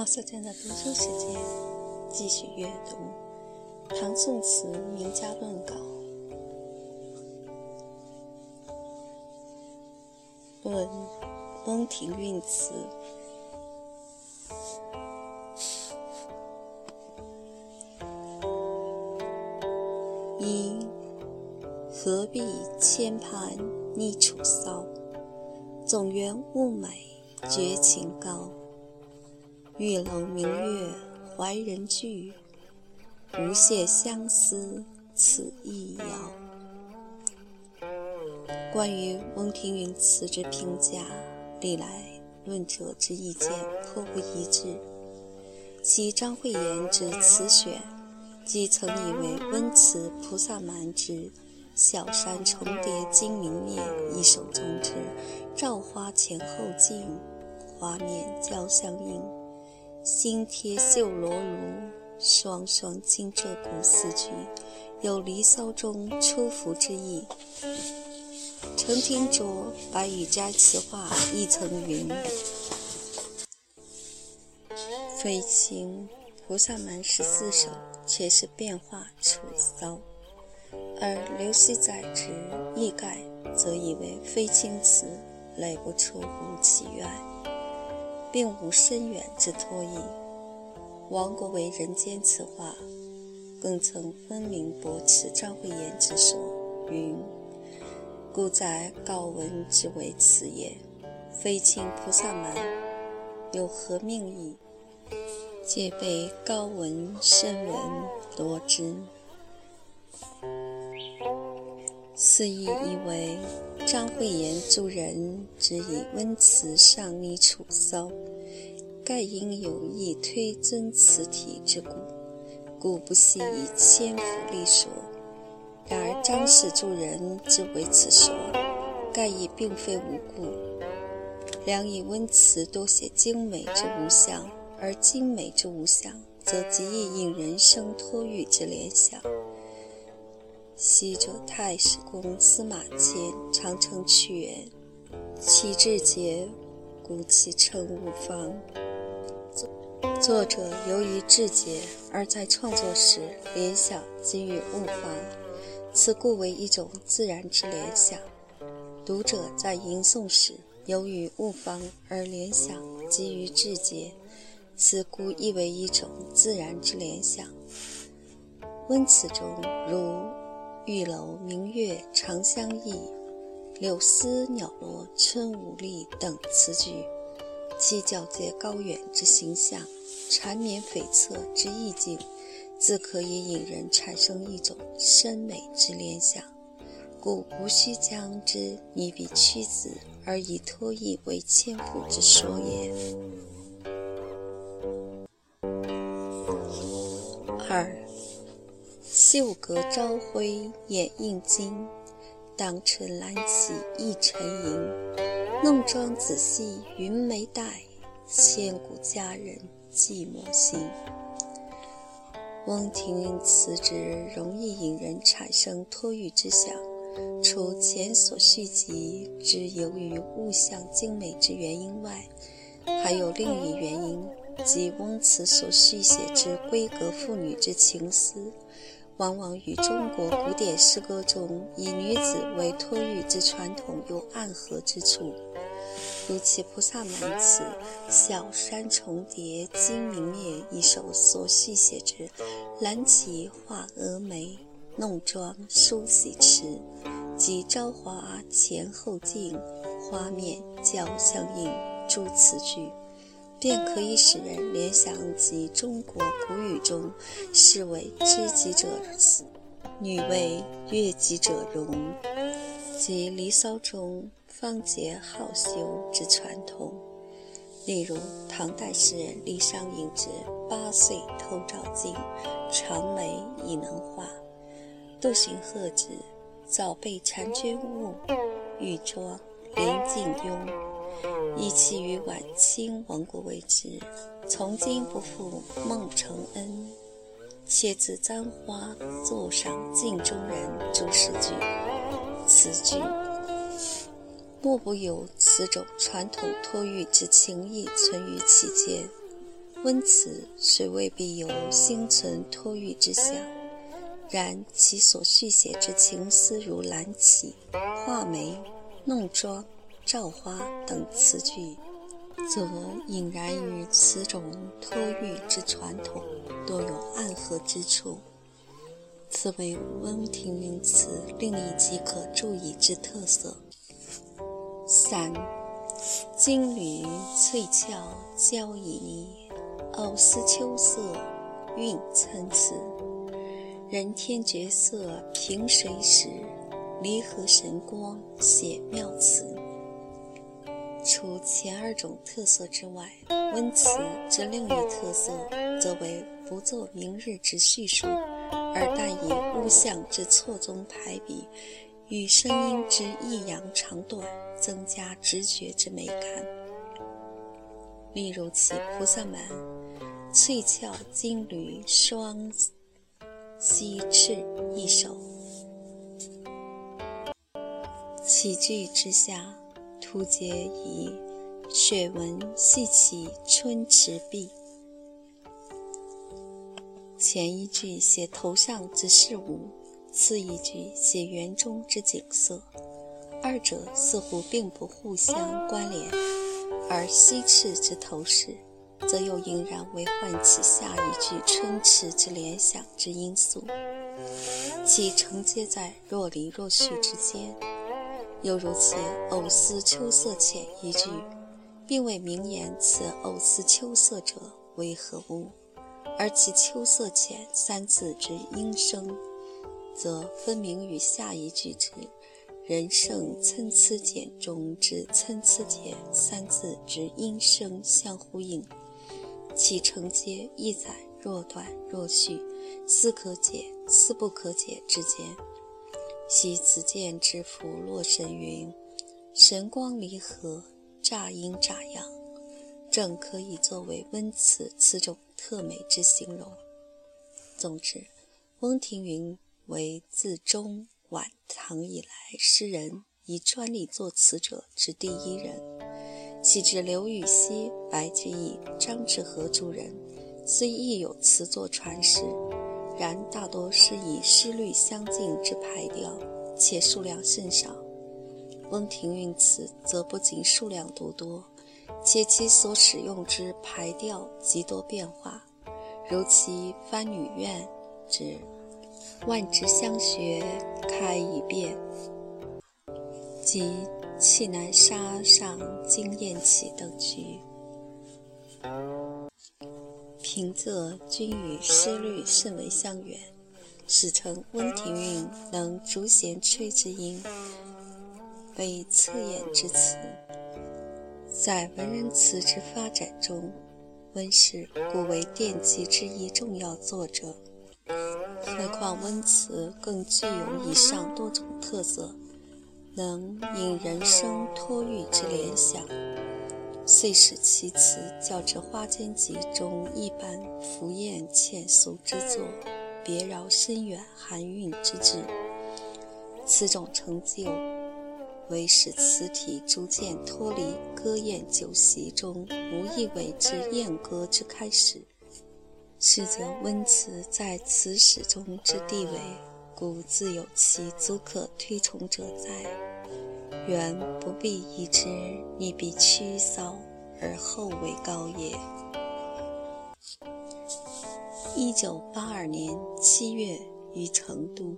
毛小娟的读书时间，继续阅读唐宋词名家论稿。论翁庭韵词。一何必千盘逆楚骚，总缘物美绝情高。玉楼明月怀人聚，无限相思此一遥。关于翁庭韵词之评价，历来论者之意见颇不一致。其张惠言之词选，即曾以为温词菩萨蛮之“小山重叠金明灭”一首中之“照花前后镜，花面交相映”。新贴绣罗襦，双双金鹧鸪四句，有《离骚》中出伏之意。陈廷卓《白羽斋词话》一层云：“飞卿菩萨蛮十四首，却是变化楚骚；而刘熙载之《易概》则以为飞卿词，累不出乎其外。”并无深远之托意。王国维《人间词话》更曾分明驳斥张惠言之说，云：“故在告文之为此也，非亲菩萨蛮，有何命意？皆被高文深文罗之。”肆意以为。张惠言诸人只以温词上逆楚骚，盖应有意推尊词体之故，故不惜以千幅立说。然而张氏诸人之为此说，盖亦并非无故。良以温词多写精美之无相，而精美之无相，则极易引人生托玉之联想。昔者太史公司马迁常称屈原，其志节，故其称物方。作者由于志节而在创作时联想给予物方，此故为一种自然之联想。读者在吟诵时由于物方而联想给予志节，此故亦为一种自然之联想。温词中如。玉楼明月长相忆，柳丝袅落春无力等词句，其皎洁高远之形象，缠绵悱恻之意境，自可以引人产生一种深美之联想，故无需将之拟比屈子，而以托意为千夫之说也。二。秀阁朝晖掩映金，当春兰起一沉银。弄妆仔细云眉黛，千古佳人寂寞心。翁庭韵词之容易引人产生托玉之想，除前所叙及之由于物象精美之原因外，还有另一原因，即翁词所续写之闺阁妇女之情思。往往与中国古典诗歌中以女子为托喻之传统有暗合之处，如其《菩萨蛮词》“小山重叠金明灭”一首所续写之“兰起画蛾眉，弄妆梳洗迟”，及“朝华前后镜，花面交相映”诸词句。便可以使人联想及中国古语中士为知己者死，女为悦己者容，及《离骚》中芳洁好修之传统。例如唐代诗人李商隐之“八岁偷照镜，长眉已能画”，杜荀鹤之“早被婵娟误，玉妆临镜拥”。以其于晚清王国未之“从今不负孟承恩，且自簪花坐赏镜中人”诸诗句，词句莫不有此种传统托喻之情意存于其间。温词虽未必有心存托育之想，然其所续写之情思，如兰起、画眉、弄妆、照花等词句，则隐然于此种托育之传统，多有暗合之处。此为温庭筠词另一极可注意之特色。三，金缕翠翘娇旖旎，藕丝秋色韵参差。人天绝色凭谁识？离合神光写妙词。除前二种特色之外，温词之另一特色，则为不做明日之叙述。而但以物象之错综排比，与声音之抑扬长短，增加直觉之美感。例如其《菩萨蛮》“翠翘金缕双栖翅”一首，起句之下，突结以“雪纹细起春池碧”。前一句写头上之事物，次一句写园中之景色，二者似乎并不互相关联，而西赤之头饰，则又应然为唤起下一句春池之联想之因素，其承接在若离若续之间，又如其藕丝秋色浅一句，并未明言此偶思秋色者为何物。而其“秋色浅”三字之音声，则分明与下一句之“人胜参差简”中之“参差简”三字之音声相呼应，其承接亦在若断若续、思可解、思不可解之间。昔子建之赋《洛神》云：“神光离合，乍阴乍阳”，正可以作为温词此种。特美之形容。总之，翁庭筠为自中晚唐以来诗人以专利作词者之第一人。昔之刘禹锡、白居易、张志和诸人，虽亦有词作传世，然大多是以诗律相近之排调，且数量甚少。翁庭筠词则不仅数量独多。且其所使用之排调极多变化，如其《番女怨》之“万枝香雪开已遍”，及“气南沙上惊艳起”等句，平仄均与诗律甚为相远，史称温庭筠能逐弦吹之音，为侧眼之词。在文人词之发展中，温氏故为奠基之一重要作者。何况温词更具有以上多种特色，能引人生托育之联想，遂使其词较之《花间集》中一般浮艳浅俗之作，别饶深远含韵之至。此种成就。为使词体逐渐脱离歌宴酒席中无意味之宴歌之开始，是则温词在词史中之地位，故自有其足可推崇者在。原不必以之，你必屈骚而后为高也。一九八二年七月于成都。